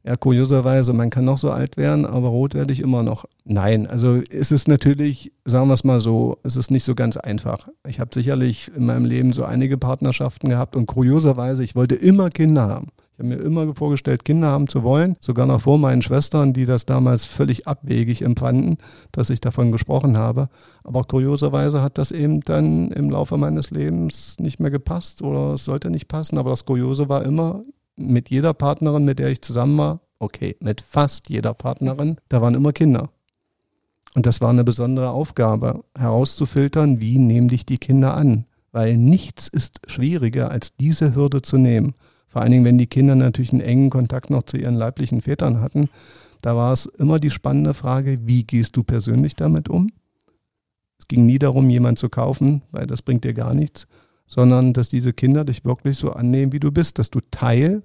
Ja, kurioserweise, man kann noch so alt werden, aber rot werde ich immer noch. Nein, also es ist natürlich, sagen wir es mal so, es ist nicht so ganz einfach. Ich habe sicherlich in meinem Leben so einige Partnerschaften gehabt und kurioserweise, ich wollte immer Kinder haben. Ich habe mir immer vorgestellt, Kinder haben zu wollen, sogar noch vor meinen Schwestern, die das damals völlig abwegig empfanden, dass ich davon gesprochen habe. Aber kurioserweise hat das eben dann im Laufe meines Lebens nicht mehr gepasst oder es sollte nicht passen. Aber das Kuriose war immer, mit jeder Partnerin, mit der ich zusammen war, okay, mit fast jeder Partnerin, da waren immer Kinder. Und das war eine besondere Aufgabe, herauszufiltern, wie nehmen dich die Kinder an. Weil nichts ist schwieriger, als diese Hürde zu nehmen. Vor allen Dingen, wenn die Kinder natürlich einen engen Kontakt noch zu ihren leiblichen Vätern hatten. Da war es immer die spannende Frage, wie gehst du persönlich damit um? Es ging nie darum, jemanden zu kaufen, weil das bringt dir gar nichts, sondern dass diese Kinder dich wirklich so annehmen, wie du bist, dass du Teil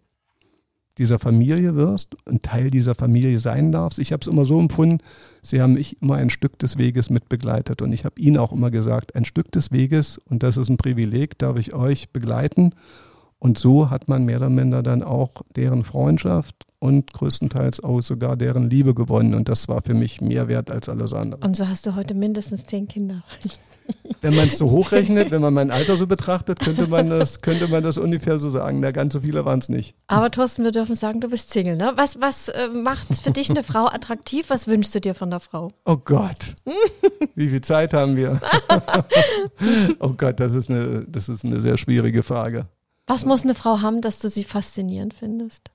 dieser Familie wirst, ein Teil dieser Familie sein darfst. Ich habe es immer so empfunden, sie haben mich immer ein Stück des Weges mitbegleitet und ich habe ihnen auch immer gesagt, ein Stück des Weges und das ist ein Privileg, darf ich euch begleiten. Und so hat man mehr oder minder dann auch deren Freundschaft und größtenteils auch sogar deren Liebe gewonnen. Und das war für mich mehr wert als alles andere. Und so hast du heute mindestens zehn Kinder. Wenn man es so hochrechnet, wenn man mein Alter so betrachtet, könnte man das, könnte man das ungefähr so sagen. Na, ganz so viele waren es nicht. Aber Thorsten, wir dürfen sagen, du bist Single. Ne? Was, was äh, macht für dich eine Frau attraktiv? Was wünschst du dir von der Frau? Oh Gott. Wie viel Zeit haben wir? oh Gott, das ist, eine, das ist eine sehr schwierige Frage. Was muss eine Frau haben, dass du sie faszinierend findest?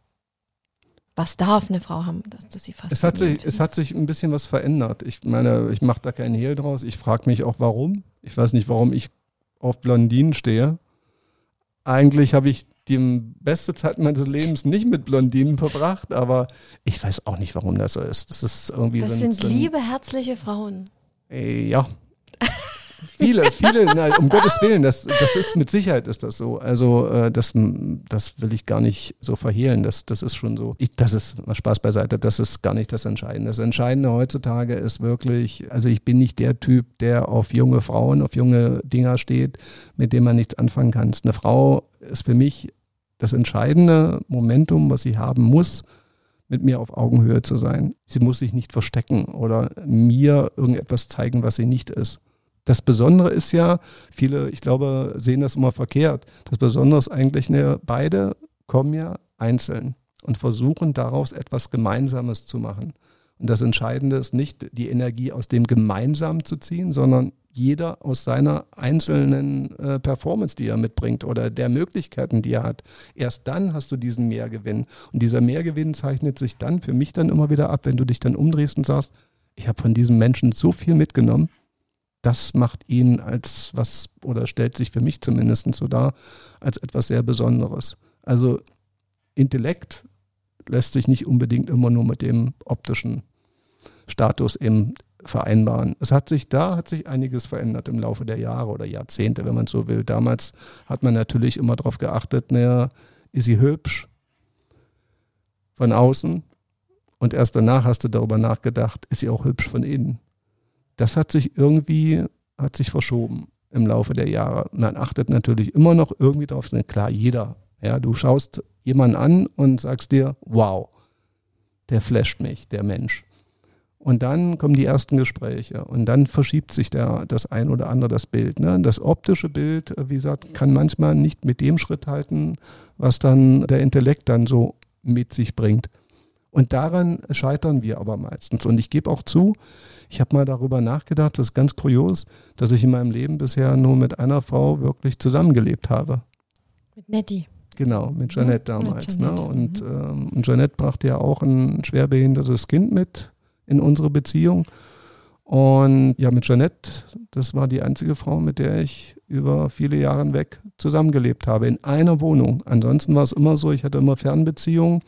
Was darf eine Frau haben, dass du sie faszinierend es hat sich? Es hat sich ein bisschen was verändert. Ich meine, ich mache da keinen Hehl draus. Ich frage mich auch, warum. Ich weiß nicht, warum ich auf Blondinen stehe. Eigentlich habe ich die beste Zeit meines Lebens nicht mit Blondinen verbracht, aber ich weiß auch nicht, warum das so ist. Das ist irgendwie das so ein, sind liebe, herzliche Frauen. Äh, ja, Viele, viele, na, um Gottes Willen, das, das ist mit Sicherheit ist das so. Also äh, das, das will ich gar nicht so verhehlen. Das, das ist schon so. Ich, das ist mal Spaß beiseite. Das ist gar nicht das Entscheidende. Das Entscheidende heutzutage ist wirklich, also ich bin nicht der Typ, der auf junge Frauen, auf junge Dinger steht, mit denen man nichts anfangen kann. Eine Frau ist für mich das entscheidende Momentum, was sie haben muss, mit mir auf Augenhöhe zu sein. Sie muss sich nicht verstecken oder mir irgendetwas zeigen, was sie nicht ist. Das Besondere ist ja, viele, ich glaube, sehen das immer verkehrt. Das Besondere ist eigentlich, ne, beide kommen ja einzeln und versuchen daraus etwas Gemeinsames zu machen. Und das Entscheidende ist nicht, die Energie aus dem Gemeinsamen zu ziehen, sondern jeder aus seiner einzelnen äh, Performance, die er mitbringt oder der Möglichkeiten, die er hat. Erst dann hast du diesen Mehrgewinn. Und dieser Mehrgewinn zeichnet sich dann für mich dann immer wieder ab, wenn du dich dann umdrehst und sagst, ich habe von diesem Menschen so viel mitgenommen das macht ihn als was, oder stellt sich für mich zumindest so dar, als etwas sehr Besonderes. Also Intellekt lässt sich nicht unbedingt immer nur mit dem optischen Status eben vereinbaren. Es hat sich da, hat sich einiges verändert im Laufe der Jahre oder Jahrzehnte, wenn man so will. Damals hat man natürlich immer darauf geachtet, naja, ist sie hübsch von außen und erst danach hast du darüber nachgedacht, ist sie auch hübsch von innen das hat sich irgendwie, hat sich verschoben im Laufe der Jahre. Man achtet natürlich immer noch irgendwie darauf, klar, jeder. Ja, du schaust jemanden an und sagst dir, wow, der flasht mich, der Mensch. Und dann kommen die ersten Gespräche und dann verschiebt sich der, das ein oder andere das Bild. Ne? Das optische Bild, wie gesagt, kann manchmal nicht mit dem Schritt halten, was dann der Intellekt dann so mit sich bringt. Und daran scheitern wir aber meistens. Und ich gebe auch zu, ich habe mal darüber nachgedacht, das ist ganz kurios, dass ich in meinem Leben bisher nur mit einer Frau wirklich zusammengelebt habe. Mit Nettie. Genau, mit Jeanette damals. Mit Jeanette. Ne? Und, ähm, und Jeanette brachte ja auch ein schwerbehindertes Kind mit in unsere Beziehung. Und ja, mit Jeanette, das war die einzige Frau, mit der ich über viele Jahre hinweg zusammengelebt habe, in einer Wohnung. Ansonsten war es immer so, ich hatte immer Fernbeziehungen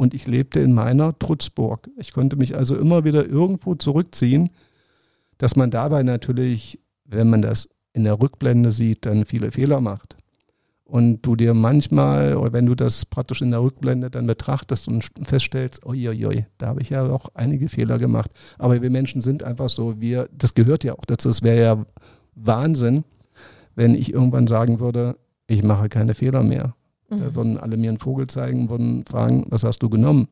und ich lebte in meiner Trutzburg. Ich konnte mich also immer wieder irgendwo zurückziehen, dass man dabei natürlich, wenn man das in der Rückblende sieht, dann viele Fehler macht und du dir manchmal, oder wenn du das praktisch in der Rückblende dann betrachtest und feststellst, uiuiui, da habe ich ja auch einige Fehler gemacht. Aber wir Menschen sind einfach so, wir, das gehört ja auch dazu. Es wäre ja Wahnsinn, wenn ich irgendwann sagen würde, ich mache keine Fehler mehr. Mhm. Da würden alle mir einen Vogel zeigen, würden fragen, was hast du genommen?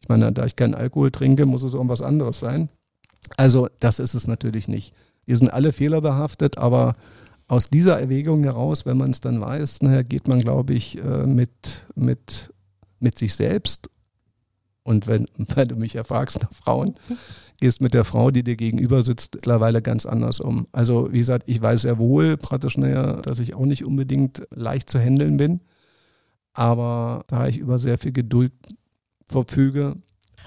Ich meine, da ich keinen Alkohol trinke, muss es irgendwas anderes sein. Also, das ist es natürlich nicht. Wir sind alle fehlerbehaftet, aber aus dieser Erwägung heraus, wenn man es dann weiß, nachher geht man, glaube ich, äh, mit, mit, mit sich selbst und wenn, wenn du mich erfragst nach Frauen, gehst mit der Frau, die dir gegenüber sitzt, mittlerweile ganz anders um. Also wie gesagt, ich weiß sehr wohl praktisch näher, dass ich auch nicht unbedingt leicht zu handeln bin. Aber da ich über sehr viel Geduld verfüge,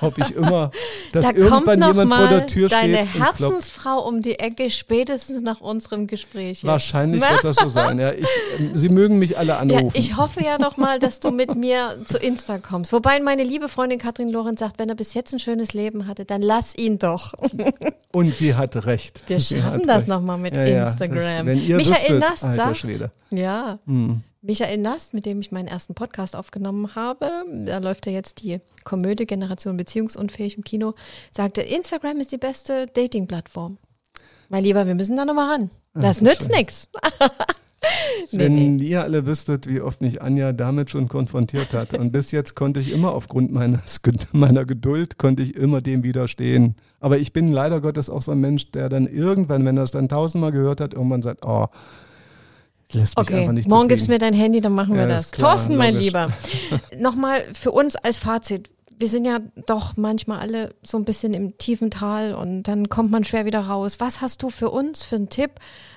hoffe ich immer, dass da irgendwann jemand vor der Tür steht. Deine Herzensfrau um die Ecke, spätestens nach unserem Gespräch. Jetzt. Wahrscheinlich wird das so sein. Ja, ich, ähm, Sie mögen mich alle anrufen. Ja, ich hoffe ja noch mal, dass du mit mir zu Insta kommst. Wobei meine liebe Freundin Katrin Lorenz sagt, wenn er bis jetzt ein schönes Leben hatte, dann lass ihn doch. Und sie hat recht. Wir sie schaffen das nochmal mit ja, Instagram. Das, wenn ihr Michael Nast sagt, ja. Hm. Michael Nast, mit dem ich meinen ersten Podcast aufgenommen habe, da läuft ja jetzt die Komödie Generation Beziehungsunfähig im Kino, sagte, Instagram ist die beste Dating-Plattform. Mein Lieber, wir müssen da nochmal ran. Das ja, nützt nichts. Wenn nee. ihr alle wüsstet, wie oft mich Anja damit schon konfrontiert hat. Und bis jetzt konnte ich immer aufgrund meines, meiner Geduld, konnte ich immer dem widerstehen. Aber ich bin leider Gottes auch so ein Mensch, der dann irgendwann, wenn er es dann tausendmal gehört hat, irgendwann sagt, oh, lässt mich okay. nicht Morgen gibst du mir dein Handy, dann machen wir das. Klar, Thorsten, mein Lieber, nochmal für uns als Fazit. Wir sind ja doch manchmal alle so ein bisschen im tiefen Tal und dann kommt man schwer wieder raus. Was hast du für uns für einen Tipp,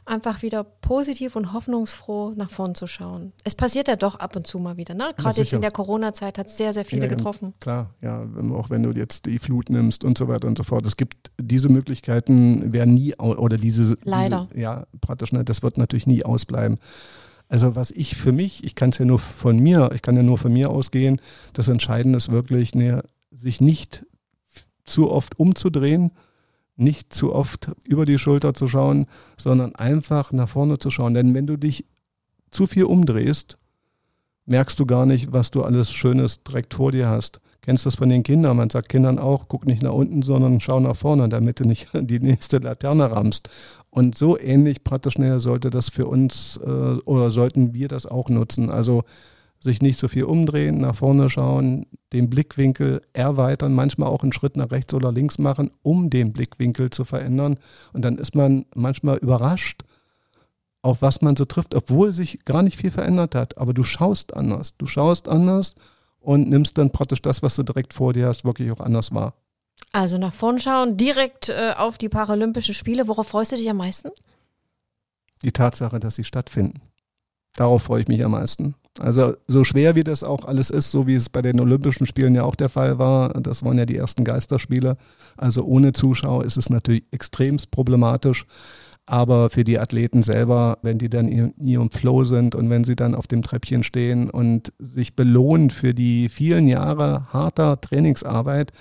einfach wieder positiv und hoffnungsfroh nach vorn zu schauen? Es passiert ja doch ab und zu mal wieder. Ne? Gerade jetzt in der Corona-Zeit hat es sehr, sehr viele ja, getroffen. Klar, ja, auch wenn du jetzt die Flut nimmst und so weiter und so fort. Es gibt diese Möglichkeiten, werden nie, oder diese, Leider. Diese, ja, praktisch, ne, das wird natürlich nie ausbleiben. Also was ich für mich, ich kann es ja nur von mir, ich kann ja nur von mir ausgehen, das Entscheidende ist wirklich, ne, sich nicht zu oft umzudrehen, nicht zu oft über die Schulter zu schauen, sondern einfach nach vorne zu schauen. Denn wenn du dich zu viel umdrehst, merkst du gar nicht, was du alles Schönes direkt vor dir hast. Kennst das von den Kindern? Man sagt Kindern auch, guck nicht nach unten, sondern schau nach vorne, damit du nicht die nächste Laterne rammst. Und so ähnlich praktisch näher sollte das für uns äh, oder sollten wir das auch nutzen. Also sich nicht so viel umdrehen, nach vorne schauen, den Blickwinkel erweitern, manchmal auch einen Schritt nach rechts oder links machen, um den Blickwinkel zu verändern. Und dann ist man manchmal überrascht, auf was man so trifft, obwohl sich gar nicht viel verändert hat. Aber du schaust anders. Du schaust anders und nimmst dann praktisch das, was du direkt vor dir hast, wirklich auch anders wahr. Also nach vorn schauen, direkt äh, auf die Paralympischen Spiele. Worauf freust du dich am meisten? Die Tatsache, dass sie stattfinden. Darauf freue ich mich am meisten. Also so schwer wie das auch alles ist, so wie es bei den Olympischen Spielen ja auch der Fall war, das waren ja die ersten Geisterspiele. Also ohne Zuschauer ist es natürlich extremst problematisch. Aber für die Athleten selber, wenn die dann in ihrem Flow sind und wenn sie dann auf dem Treppchen stehen und sich belohnen für die vielen Jahre harter Trainingsarbeit,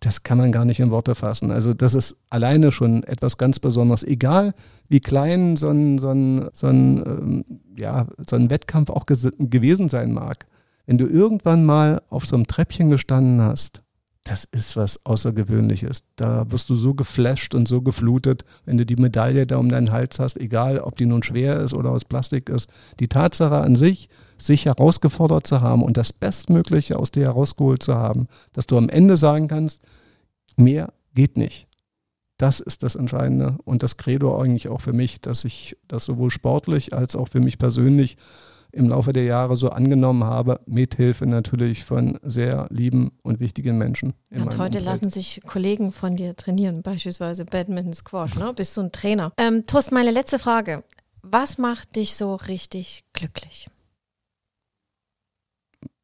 das kann man gar nicht in Worte fassen. Also das ist alleine schon etwas ganz Besonderes. Egal wie klein so ein, so ein, so ein, ähm, ja, so ein Wettkampf auch gewesen sein mag. Wenn du irgendwann mal auf so einem Treppchen gestanden hast, das ist was Außergewöhnliches. Da wirst du so geflasht und so geflutet, wenn du die Medaille da um deinen Hals hast, egal ob die nun schwer ist oder aus Plastik ist. Die Tatsache an sich, sich herausgefordert zu haben und das Bestmögliche aus dir herausgeholt zu haben, dass du am Ende sagen kannst, mehr geht nicht. Das ist das Entscheidende und das Credo eigentlich auch für mich, dass ich das sowohl sportlich als auch für mich persönlich im Laufe der Jahre so angenommen habe, mithilfe natürlich von sehr lieben und wichtigen Menschen. und heute Umfeld. lassen sich Kollegen von dir trainieren, beispielsweise Badminton, Squash, ne? Bist du ein Trainer? Ähm, Tost, meine letzte Frage. Was macht dich so richtig glücklich?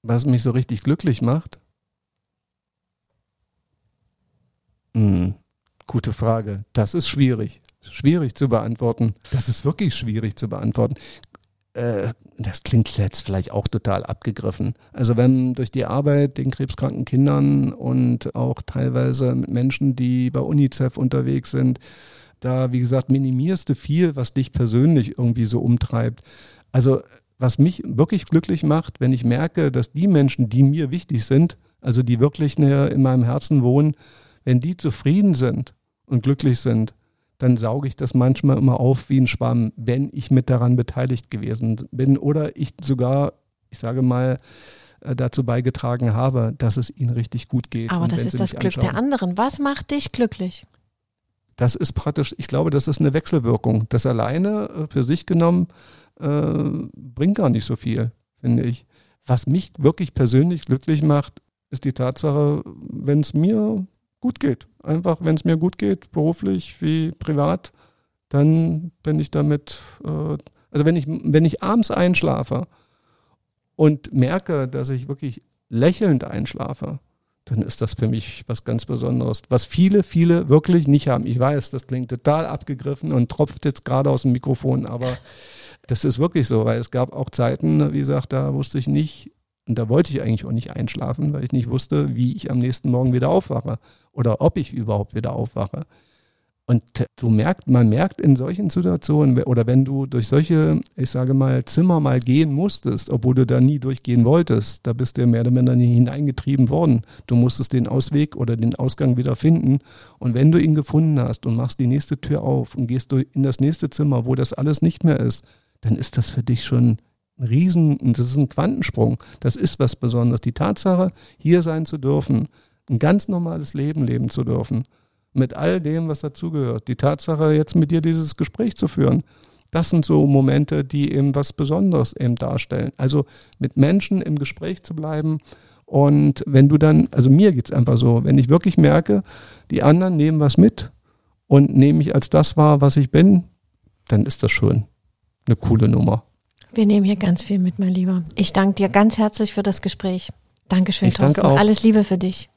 Was mich so richtig glücklich macht? Hm, gute Frage. Das ist schwierig. Schwierig zu beantworten. Das ist wirklich schwierig zu beantworten. Äh, das klingt jetzt vielleicht auch total abgegriffen. Also wenn durch die Arbeit den krebskranken Kindern und auch teilweise mit Menschen, die bei UNICEF unterwegs sind, da, wie gesagt, minimierst du viel, was dich persönlich irgendwie so umtreibt. Also was mich wirklich glücklich macht, wenn ich merke, dass die Menschen, die mir wichtig sind, also die wirklich in meinem Herzen wohnen, wenn die zufrieden sind und glücklich sind, dann sauge ich das manchmal immer auf wie ein Schwamm, wenn ich mit daran beteiligt gewesen bin oder ich sogar, ich sage mal, äh, dazu beigetragen habe, dass es ihnen richtig gut geht. Aber das ist das Glück anschauen. der anderen. Was macht dich glücklich? Das ist praktisch, ich glaube, das ist eine Wechselwirkung. Das alleine äh, für sich genommen äh, bringt gar nicht so viel, finde ich. Was mich wirklich persönlich glücklich macht, ist die Tatsache, wenn es mir gut geht. Einfach, wenn es mir gut geht, beruflich wie privat, dann bin ich damit, äh, also wenn ich, wenn ich abends einschlafe und merke, dass ich wirklich lächelnd einschlafe, dann ist das für mich was ganz Besonderes, was viele, viele wirklich nicht haben. Ich weiß, das klingt total abgegriffen und tropft jetzt gerade aus dem Mikrofon, aber das ist wirklich so, weil es gab auch Zeiten, wie gesagt, da wusste ich nicht, und da wollte ich eigentlich auch nicht einschlafen, weil ich nicht wusste, wie ich am nächsten Morgen wieder aufwache oder ob ich überhaupt wieder aufwache. Und du merkst, man merkt in solchen Situationen oder wenn du durch solche, ich sage mal, Zimmer mal gehen musstest, obwohl du da nie durchgehen wolltest, da bist du mehr oder nie hineingetrieben worden. Du musstest den Ausweg oder den Ausgang wieder finden. Und wenn du ihn gefunden hast und machst die nächste Tür auf und gehst in das nächste Zimmer, wo das alles nicht mehr ist, dann ist das für dich schon ein Riesen, das ist ein Quantensprung. Das ist was Besonderes. Die Tatsache, hier sein zu dürfen, ein ganz normales Leben leben zu dürfen, mit all dem, was dazugehört. Die Tatsache, jetzt mit dir dieses Gespräch zu führen, das sind so Momente, die eben was Besonderes eben darstellen. Also mit Menschen im Gespräch zu bleiben und wenn du dann, also mir geht es einfach so, wenn ich wirklich merke, die anderen nehmen was mit und nehmen mich als das wahr, was ich bin, dann ist das schon eine coole Nummer. Wir nehmen hier ganz viel mit, mein Lieber. Ich danke dir ganz herzlich für das Gespräch. Dankeschön, ich Thorsten. Danke auch. Alles Liebe für dich.